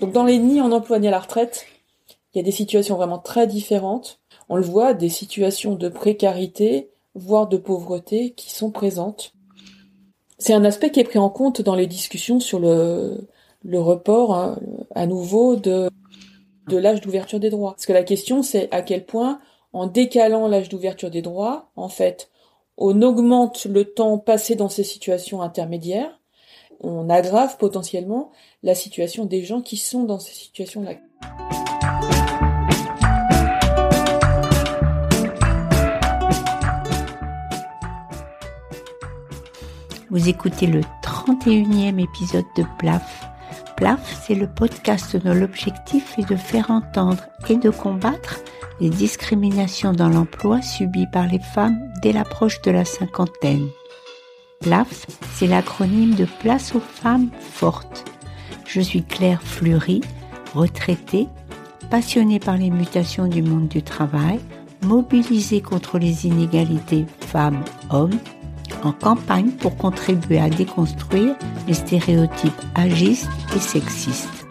Donc dans les nids en emploi à la retraite, il y a des situations vraiment très différentes. On le voit, des situations de précarité, voire de pauvreté qui sont présentes. C'est un aspect qui est pris en compte dans les discussions sur le, report hein, à nouveau de l'âge d'ouverture des droits. Parce que la question c'est à quel point, en décalant l'âge d'ouverture des droits, en fait, on augmente le temps passé dans ces situations intermédiaires, on aggrave potentiellement la situation des gens qui sont dans ces situations-là. Vous écoutez le 31e épisode de PLAF. PLAF, c'est le podcast dont l'objectif est de faire entendre et de combattre les discriminations dans l'emploi subies par les femmes dès l'approche de la cinquantaine. PLAF, c'est l'acronyme de Place aux femmes fortes. Je suis Claire Fleury, retraitée, passionnée par les mutations du monde du travail, mobilisée contre les inégalités femmes-hommes en campagne pour contribuer à déconstruire les stéréotypes agistes et sexistes.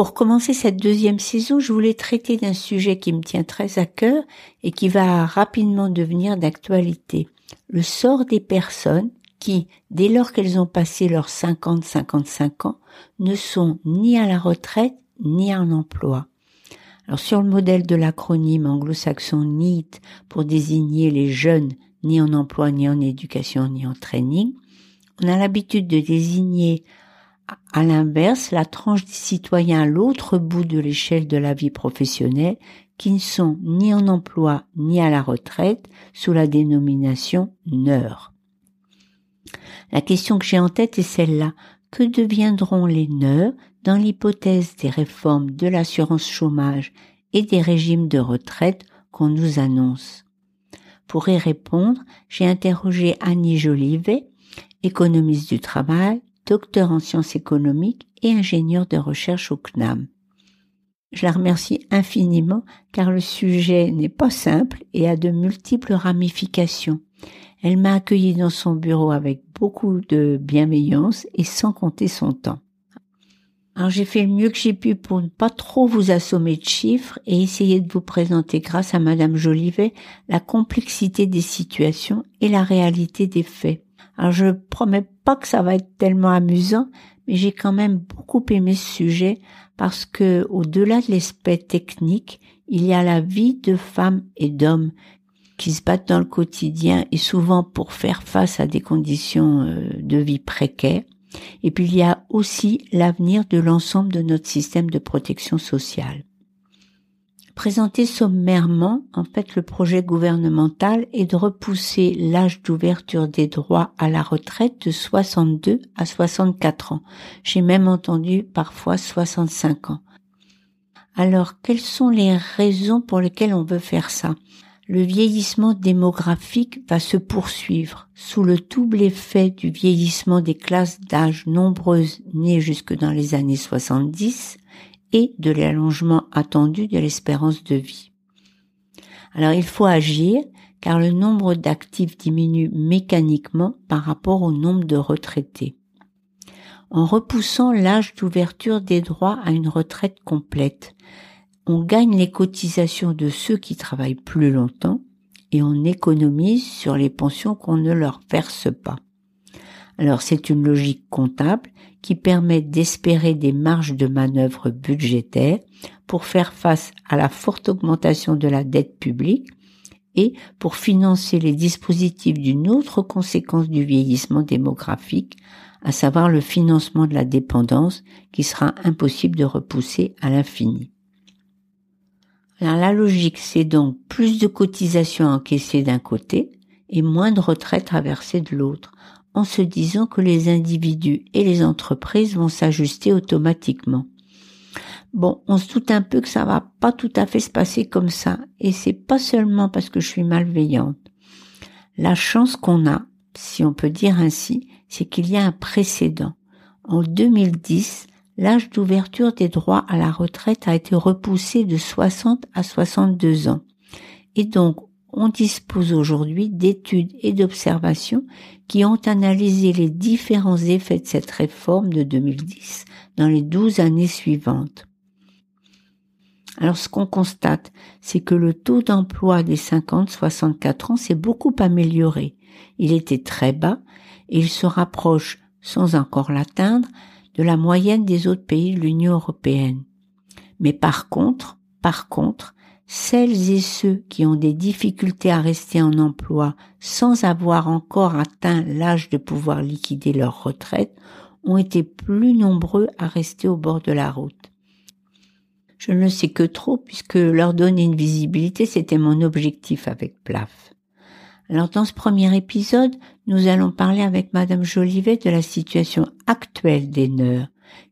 Pour commencer cette deuxième saison, je voulais traiter d'un sujet qui me tient très à cœur et qui va rapidement devenir d'actualité. Le sort des personnes qui, dès lors qu'elles ont passé leurs 50-55 ans, ne sont ni à la retraite ni en emploi. Alors sur le modèle de l'acronyme anglo-saxon NEET pour désigner les jeunes ni en emploi, ni en éducation, ni en training, on a l'habitude de désigner à l'inverse la tranche des citoyens à l'autre bout de l'échelle de la vie professionnelle qui ne sont ni en emploi ni à la retraite sous la dénomination NEUR. La question que j'ai en tête est celle-là. Que deviendront les NEUR dans l'hypothèse des réformes de l'assurance chômage et des régimes de retraite qu'on nous annonce? Pour y répondre, j'ai interrogé Annie Jolivet, économiste du travail, docteur en sciences économiques et ingénieure de recherche au CNAM. Je la remercie infiniment car le sujet n'est pas simple et a de multiples ramifications. Elle m'a accueilli dans son bureau avec beaucoup de bienveillance et sans compter son temps. Alors j'ai fait le mieux que j'ai pu pour ne pas trop vous assommer de chiffres et essayer de vous présenter grâce à Madame Jolivet la complexité des situations et la réalité des faits. Alors je promets pas que ça va être tellement amusant, mais j'ai quand même beaucoup aimé ce sujet parce que au-delà de l'aspect technique, il y a la vie de femmes et d'hommes qui se battent dans le quotidien et souvent pour faire face à des conditions euh, de vie précaires et puis il y a aussi l'avenir de l'ensemble de notre système de protection sociale. Présenté sommairement, en fait, le projet gouvernemental est de repousser l'âge d'ouverture des droits à la retraite de 62 à 64 ans. J'ai même entendu parfois 65 ans. Alors, quelles sont les raisons pour lesquelles on veut faire ça? Le vieillissement démographique va se poursuivre sous le double effet du vieillissement des classes d'âge nombreuses nées jusque dans les années 70 et de l'allongement attendu de l'espérance de vie. Alors il faut agir car le nombre d'actifs diminue mécaniquement par rapport au nombre de retraités. En repoussant l'âge d'ouverture des droits à une retraite complète, on gagne les cotisations de ceux qui travaillent plus longtemps et on économise sur les pensions qu'on ne leur verse pas. Alors c'est une logique comptable qui permet d'espérer des marges de manœuvre budgétaires pour faire face à la forte augmentation de la dette publique et pour financer les dispositifs d'une autre conséquence du vieillissement démographique, à savoir le financement de la dépendance qui sera impossible de repousser à l'infini. Alors la logique, c'est donc plus de cotisations encaissées d'un côté et moins de retraites à verser de l'autre, en se disant que les individus et les entreprises vont s'ajuster automatiquement. Bon, on se doute un peu que ça va pas tout à fait se passer comme ça, et c'est pas seulement parce que je suis malveillante. La chance qu'on a, si on peut dire ainsi, c'est qu'il y a un précédent. En 2010, l'âge d'ouverture des droits à la retraite a été repoussé de 60 à 62 ans. Et donc, on dispose aujourd'hui d'études et d'observations qui ont analysé les différents effets de cette réforme de 2010 dans les douze années suivantes. Alors ce qu'on constate, c'est que le taux d'emploi des 50-64 ans s'est beaucoup amélioré. Il était très bas et il se rapproche, sans encore l'atteindre, de la moyenne des autres pays de l'Union européenne. Mais par contre, par contre, celles et ceux qui ont des difficultés à rester en emploi sans avoir encore atteint l'âge de pouvoir liquider leur retraite ont été plus nombreux à rester au bord de la route. Je ne sais que trop puisque leur donner une visibilité, c'était mon objectif avec PLAF. Alors dans ce premier épisode, nous allons parler avec Madame Jolivet de la situation actuelle des neurs.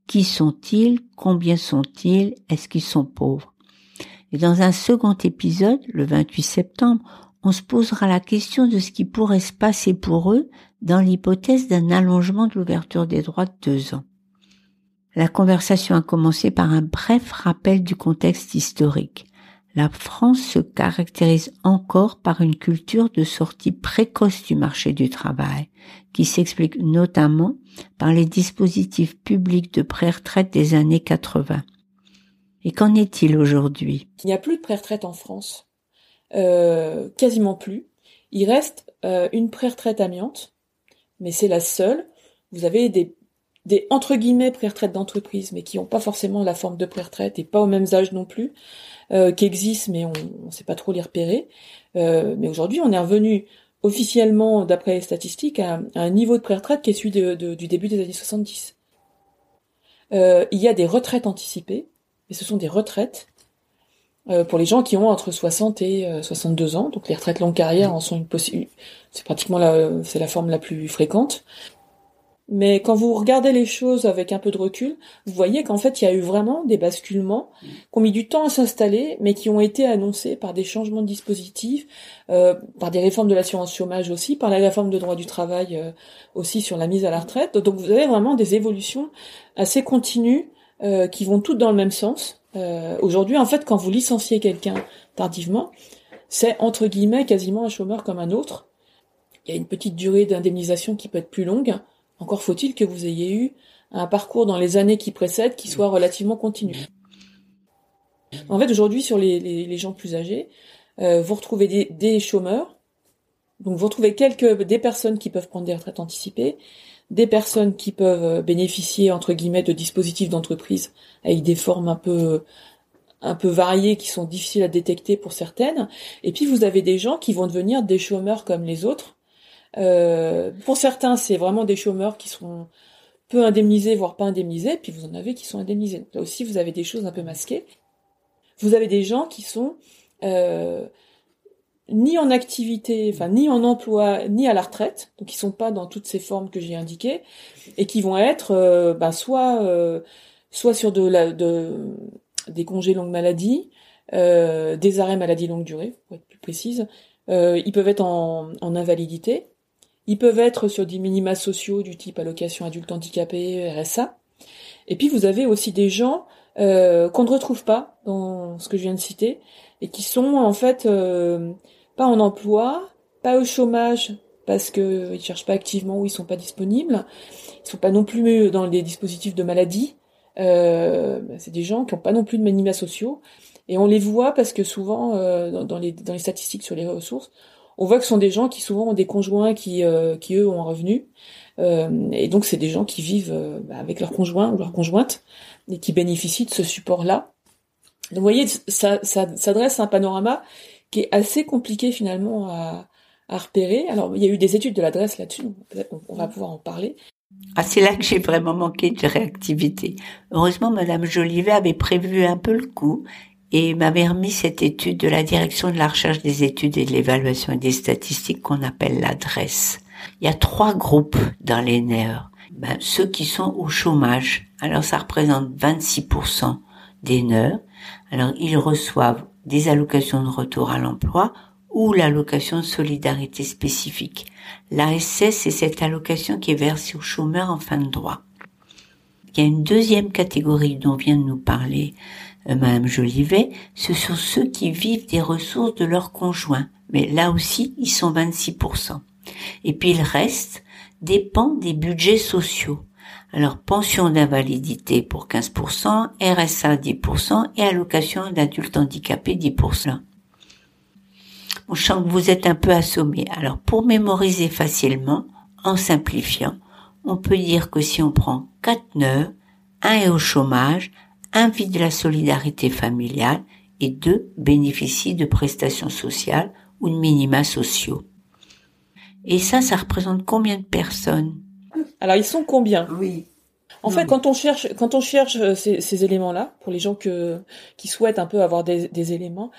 Qui sont-ils? Combien sont-ils? Est-ce qu'ils sont pauvres? Et dans un second épisode, le 28 septembre, on se posera la question de ce qui pourrait se passer pour eux dans l'hypothèse d'un allongement de l'ouverture des droits de deux ans. La conversation a commencé par un bref rappel du contexte historique. La France se caractérise encore par une culture de sortie précoce du marché du travail, qui s'explique notamment par les dispositifs publics de pré-retraite des années 80. Et qu'en est-il aujourd'hui? Il n'y a plus de pré-retraite en France. Euh, quasiment plus. Il reste euh, une pré-retraite amiante, mais c'est la seule. Vous avez des, entre guillemets pré-retraites d'entreprise, mais qui n'ont pas forcément la forme de pré-retraite et pas aux mêmes âges non plus, euh, qui existent, mais on ne sait pas trop les repérer. Mais aujourd'hui, on est revenu officiellement, d'après les statistiques, à, un niveau de pré-retraite qui est celui du début des années 70. Euh, il y a des retraites anticipées, mais ce sont des retraites euh, pour les gens qui ont entre 60 et 62 euh, ans. Donc les retraites longue carrière en sont une possibilité. C'est pratiquement la, c'est la forme la plus fréquente. Mais quand vous regardez les choses avec un peu de recul, vous voyez qu'en fait, il y a eu vraiment des basculements qui ont mis du temps à s'installer, mais qui ont été annoncés par des changements de dispositifs, euh, par des réformes de l'assurance chômage aussi, par la réforme de droit du travail euh, aussi sur la mise à la retraite. Donc vous avez vraiment des évolutions assez continues euh, qui vont toutes dans le même sens. Euh, aujourd'hui, en fait, quand vous licenciez quelqu'un tardivement, c'est entre guillemets quasiment un chômeur comme un autre. Il y a une petite durée d'indemnisation qui peut être plus longue encore faut-il que vous ayez eu un parcours dans les années qui précèdent qui soit relativement continu. En fait, aujourd'hui, sur les, gens plus âgés, euh, vous retrouvez des, chômeurs, donc vous retrouvez quelques des personnes qui peuvent prendre des retraites anticipées, des personnes qui peuvent euh, bénéficier entre guillemets de dispositifs d'entreprise avec des formes un peu un peu variées qui sont difficiles à détecter pour certaines, et puis vous avez des gens qui vont devenir des chômeurs comme les autres, euh, pour certains, c'est vraiment des chômeurs qui sont peu indemnisés, voire pas indemnisés, puis vous en avez qui sont indemnisés. là aussi, vous avez des choses un peu masquées. Vous avez des gens qui sont euh, ni en activité, enfin ni en emploi, ni à la retraite, donc ils sont pas dans toutes ces formes que j'ai indiquées, et qui vont être euh, ben, soit euh, soit sur des congés longue maladie, euh, des arrêts maladie longue durée, pour être plus précise. ils peuvent être en, en invalidité, ils peuvent être sur des minima sociaux du type allocation adulte handicapé, RSA. Et puis vous avez aussi des gens euh, qu'on ne retrouve pas dans ce que je viens de citer et qui sont en fait euh, pas en emploi, pas au chômage parce qu'ils ne cherchent pas activement ou ils sont pas disponibles. Ils sont pas non plus dans les dispositifs de maladie. Euh, c'est des gens qui n'ont pas non plus de minima sociaux et on les voit parce que souvent dans, les, dans les statistiques sur les ressources, on voit que ce sont des gens qui souvent ont des conjoints qui, euh, qui eux ont un revenu. Euh, et donc c'est des gens qui vivent euh, avec leur conjoint ou leur conjointe et qui bénéficient de ce support-là. Donc vous voyez, ça, ça, ça dresse un panorama qui est assez compliqué finalement à, à repérer. Alors il y a eu des études de l'adresse là-dessus, on va pouvoir en parler. Ah, c'est là que j'ai vraiment manqué de réactivité. Heureusement, Madame Jolivet avait prévu un peu le coup et m'avait remis cette étude de la direction de la recherche des études et de l'évaluation et des statistiques qu'on appelle l'adresse. Il y a trois groupes dans les NER. Ben, ceux qui sont au chômage. Alors ça représente 26% des NER. Alors ils reçoivent des allocations de retour à l'emploi ou l'allocation de solidarité spécifique. L'ASS, c'est cette allocation qui est versée aux chômeurs en fin de droit. Il y a une deuxième catégorie dont vient de nous parler euh, Madame Jolivet, ce sont ceux qui vivent des ressources de leur conjoint. Mais là aussi, ils sont 26%. Et puis le reste dépend des budgets sociaux. Alors pension d'invalidité pour 15%, RSA 10% et allocation d'adulte handicapé 10%. On sent que vous êtes un peu assommé. Alors pour mémoriser facilement, en simplifiant, on peut dire que si on prend 4 nœuds, un est au chômage, un vit de la solidarité familiale et deux bénéficient de prestations sociales ou de minima sociaux. Et ça, ça représente combien de personnes? Alors ils sont combien? Oui. En fait, quand on cherche, quand on cherche euh, ces, éléments-là, pour les gens que, qui souhaitent un peu avoir des, des éléments,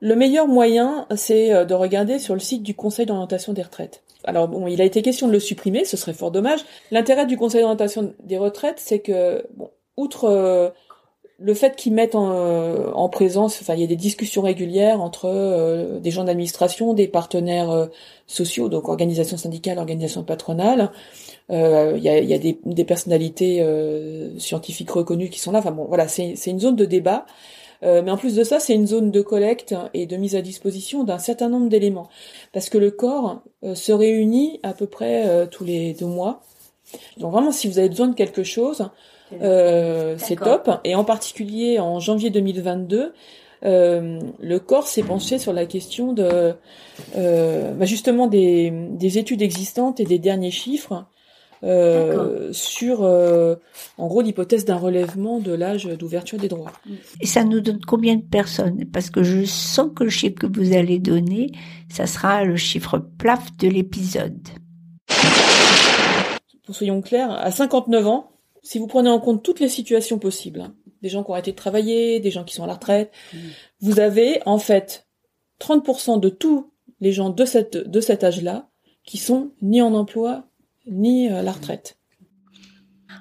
le meilleur moyen, c'est euh, de regarder sur le site du Conseil d'orientation des retraites. Alors bon, il a été question de le supprimer, ce serait fort dommage. L'intérêt du Conseil d'orientation des retraites, c'est que, bon, outre euh, le fait qu'ils mettent en, euh, en, présence, enfin, il y a des discussions régulières entre euh, des gens d'administration, des partenaires sociaux, donc organisations syndicales, organisations patronales. Il y a, y a des, des personnalités scientifiques reconnues qui sont là. Enfin bon, voilà, c'est une zone de débat. mais en plus de ça, c'est une zone de collecte et de mise à disposition d'un certain nombre d'éléments. Parce que le corps se réunit à peu près tous les deux mois. Donc vraiment, si vous avez besoin de quelque chose, euh, c'est top. Et en particulier en janvier 2022, euh, le corps s'est penché sur la question de euh, bah, justement des, des, études existantes et des derniers chiffres euh, sur euh, en gros l'hypothèse d'un relèvement de l'âge d'ouverture des droits. Et ça nous donne combien de personnes? Parce que je sens que le chiffre que vous allez donner, ça sera le chiffre plaf de l'épisode. Pour soyons clairs, à 59 ans, si vous prenez en compte toutes les situations possibles, hein, des gens qui ont arrêté de travailler, des gens qui sont à la retraite, mmh. vous avez en fait 30% de tous les gens de, cette, de cet âge-là qui sont ni en emploi ni à la retraite.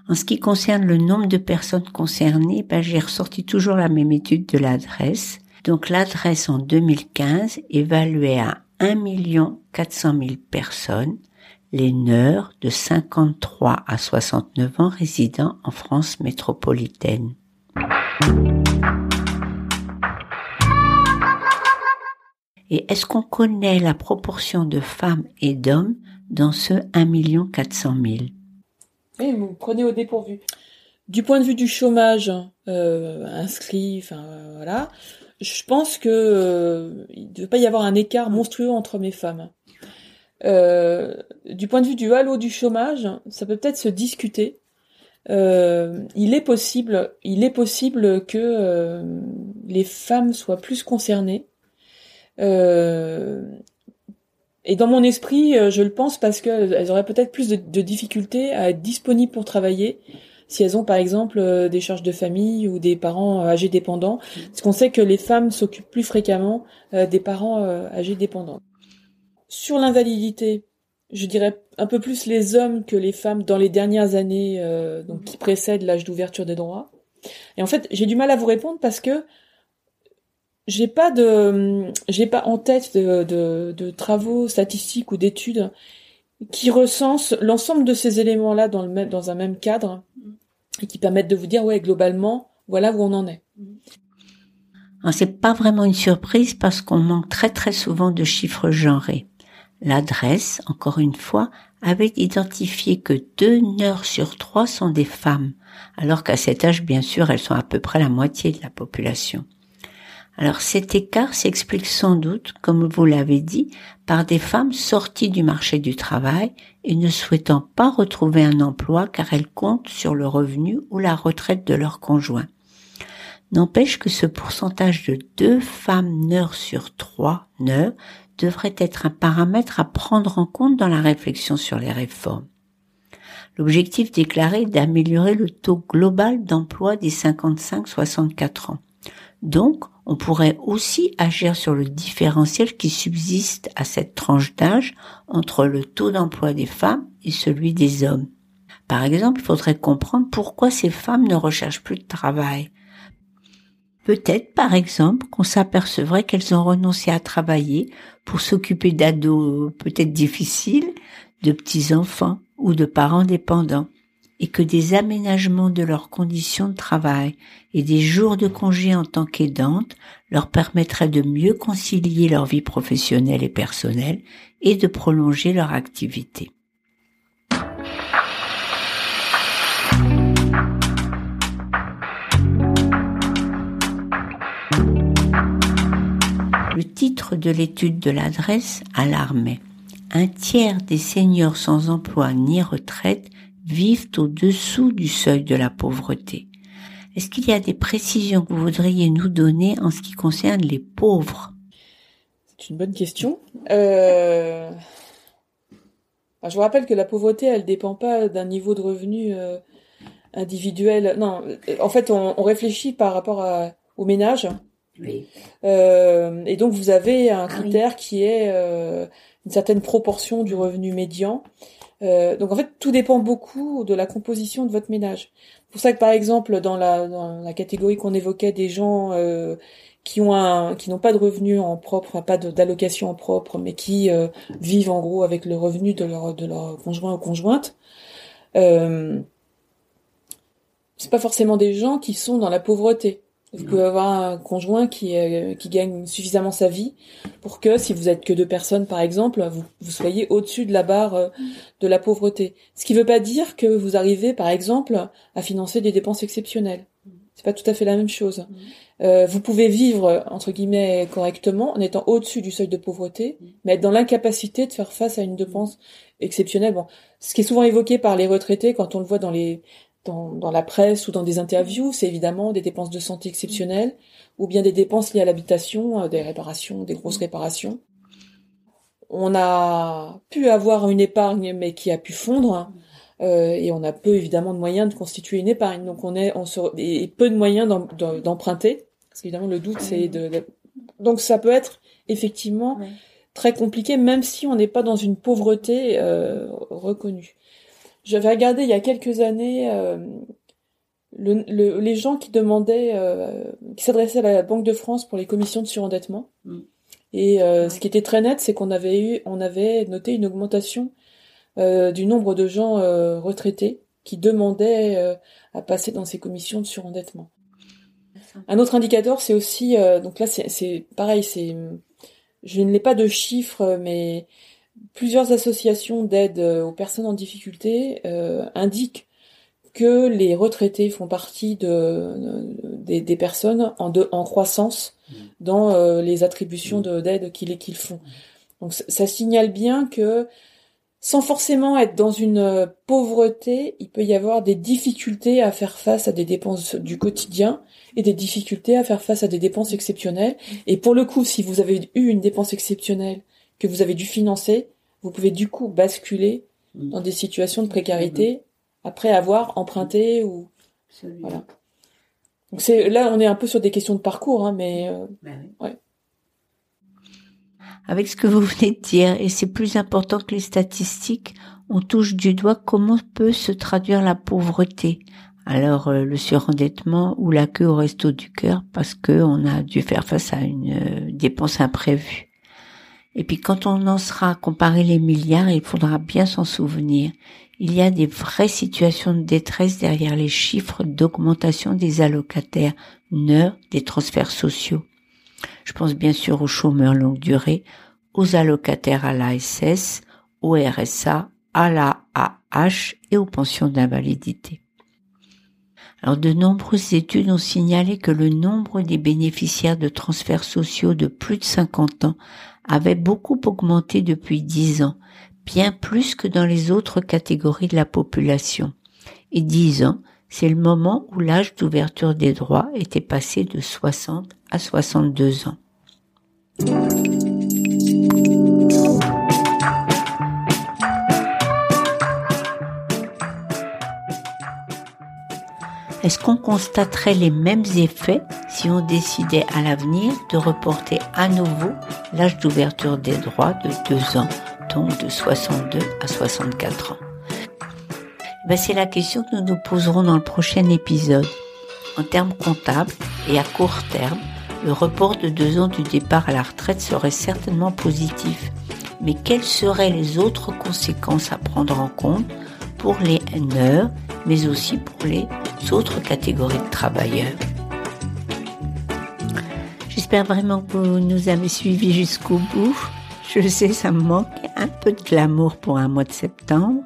En ce qui concerne le nombre de personnes concernées, ben, j'ai ressorti toujours la même étude de l'adresse. Donc l'adresse en 2015 évaluée à 1 400 000 personnes les neurs de 53 à 69 ans résidant en France métropolitaine. Et est-ce qu'on connaît la proportion de femmes et d'hommes dans ce 1 400 000 Oui, vous prenez au dépourvu. Du point de vue du chômage euh, inscrit, enfin voilà, je pense que euh, il ne devait pas y avoir un écart monstrueux entre mes femmes. Euh, du point de vue du halo du chômage, ça peut peut-être se discuter. Euh, il est possible, il est possible que euh, les femmes soient plus concernées. Et dans mon esprit, je le pense parce qu'elles auraient peut-être plus de, de, difficultés à être disponibles pour travailler si elles ont par exemple des charges de famille ou des parents âgés dépendants, parce qu'on sait que les femmes s'occupent plus fréquemment des parents âgés dépendants. Sur l'invalidité, je dirais un peu plus les hommes que les femmes dans les dernières années euh, donc qui précèdent l'âge d'ouverture des droits. Et en fait, j'ai du mal à vous répondre parce que j'ai pas de j'ai pas en tête de, travaux statistiques ou d'études qui recensent l'ensemble de ces éléments-là dans le dans un même cadre et qui permettent de vous dire ouais globalement voilà où on en est. C'est pas vraiment une surprise parce qu'on manque très très souvent de chiffres genrés. L'adresse, encore une fois, avait identifié que deux neurs sur trois sont des femmes, alors qu'à cet âge, bien sûr, elles sont à peu près la moitié de la population. Alors cet écart s'explique sans doute, comme vous l'avez dit, par des femmes sorties du marché du travail et ne souhaitant pas retrouver un emploi car elles comptent sur le revenu ou la retraite de leur conjoint. N'empêche que ce pourcentage de deux femmes neurs sur trois neurs devrait être un paramètre à prendre en compte dans la réflexion sur les réformes. L'objectif déclaré est d'améliorer le taux global d'emploi des 55-64 ans. Donc, on pourrait aussi agir sur le différentiel qui subsiste à cette tranche d'âge entre le taux d'emploi des femmes et celui des hommes. Par exemple, il faudrait comprendre pourquoi ces femmes ne recherchent plus de travail. Peut-être, par exemple, qu'on s'apercevrait qu'elles ont renoncé à travailler pour s'occuper d'ados peut-être difficiles, de petits-enfants ou de parents dépendants. et que des aménagements de leurs conditions de travail et des jours de congé en tant qu'aidantes leur permettraient de mieux concilier leur vie professionnelle et personnelle et de prolonger leur activité. Titre de l'étude de l'adresse alarmait. Un tiers des seniors sans emploi ni retraite vivent au-dessous du seuil de la pauvreté. Est-ce qu'il y a des précisions que vous voudriez nous donner en ce qui concerne les pauvres? C'est une bonne question. Euh... je vous rappelle que la pauvreté, elle dépend pas d'un niveau de revenu euh, individuel. Non, en fait, on, réfléchit par rapport à, au ménage. Oui. Euh, et donc, vous avez un ah critère qui est euh, une certaine proportion du revenu médian. Euh, donc en fait, tout dépend beaucoup de la composition de votre ménage. C'est pour ça que par exemple, dans la, dans la catégorie qu'on évoquait des gens qui ont un, qui n'ont pas de revenus en propre, pas d'allocation en propre, mais qui vivent en gros avec le revenu de leur de leur conjoint ou conjointe. Euh, c'est pas forcément des gens qui sont dans la pauvreté. Vous pouvez avoir un conjoint qui, euh, qui gagne suffisamment sa vie pour que, si vous êtes que deux personnes par exemple, vous, vous soyez au-dessus de la barre euh, de la pauvreté. Ce qui ne veut pas dire que vous arrivez par exemple à financer des dépenses exceptionnelles. C'est pas tout à fait la même chose. Euh, vous pouvez vivre entre guillemets correctement en étant au-dessus du seuil de pauvreté, mais être dans l'incapacité de faire face à une dépense exceptionnelle. Bon, ce qui est souvent évoqué par les retraités quand on le voit dans les dans, la presse ou dans des interviews, c'est évidemment des dépenses de santé exceptionnelles ou bien des dépenses liées à l'habitation, euh, des réparations, des grosses réparations. On a pu avoir une épargne, mais qui a pu fondre, euh, et on a peu évidemment de moyens de constituer une épargne. Donc on est, on se, et peu de moyens d'emprunter, parce qu'évidemment le doute c'est de, donc ça peut être effectivement très compliqué, même si on n'est pas dans une pauvreté euh, reconnue. J'avais regardé il y a quelques années euh, le, les gens qui demandaient, euh, qui s'adressaient à la Banque de France pour les commissions de surendettement. Mm. Et euh, ce qui était très net, c'est qu'on avait eu, on avait noté une augmentation du nombre de gens retraités qui demandaient à passer dans ces commissions de surendettement. Un autre indicateur, c'est aussi, donc là, c'est pareil, c'est, je ne l'ai pas de chiffres, mais plusieurs associations d'aide euh, aux personnes en difficulté euh, indiquent que les retraités font partie de, des, personnes en, en croissance mmh. dans euh, les attributions mmh. d'aide qu'ils qu'ils font. Donc ça signale bien que sans forcément être dans une pauvreté, il peut y avoir des difficultés à faire face à des dépenses du quotidien et des difficultés à faire face à des dépenses exceptionnelles. Et pour le coup, si vous avez eu une dépense exceptionnelle que vous avez dû financer, vous pouvez du coup basculer mm. dans des situations de précarité après avoir emprunté ou voilà. Donc c'est là on est un peu sur des questions de parcours, hein, mais euh, ben ouais. Avec ce que vous venez de dire, et c'est plus important que les statistiques, on touche du doigt comment peut se traduire la pauvreté. Alors euh, le surendettement ou la queue au resto du cœur parce que on a dû faire face à une euh, dépense imprévue. Et puis quand on en sera à comparer les milliards, il faudra bien s'en souvenir. Il y a des vraies situations de détresse derrière les chiffres d'augmentation des allocataires, NEUR, des transferts sociaux. Je pense bien sûr aux chômeurs longue durée, aux allocataires à l'ASS, au RSA, à la AH et aux pensions d'invalidité. Alors de nombreuses études ont signalé que le nombre des bénéficiaires de transferts sociaux de plus de 50 ans avait beaucoup augmenté depuis dix ans, bien plus que dans les autres catégories de la population. Et dix ans, c'est le moment où l'âge d'ouverture des droits était passé de 60 à 62 ans. Est-ce qu'on constaterait les mêmes effets si on décidait à l'avenir de reporter à nouveau l'âge d'ouverture des droits de deux ans, donc de 62 à 64 ans? Ben, C'est la question que nous nous poserons dans le prochain épisode. En termes comptables et à court terme, le report de deux ans du départ à la retraite serait certainement positif. Mais quelles seraient les autres conséquences à prendre en compte pour les NER mais aussi pour les autres catégories de travailleurs. J'espère vraiment que vous nous avez suivis jusqu'au bout. Je sais, ça me manque un peu de glamour pour un mois de septembre.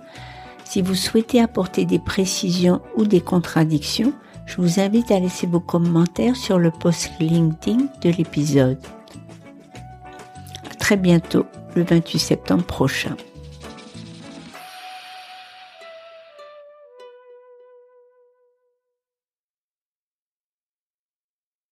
Si vous souhaitez apporter des précisions ou des contradictions, je vous invite à laisser vos commentaires sur le post LinkedIn de l'épisode. À très bientôt, le 28 septembre prochain.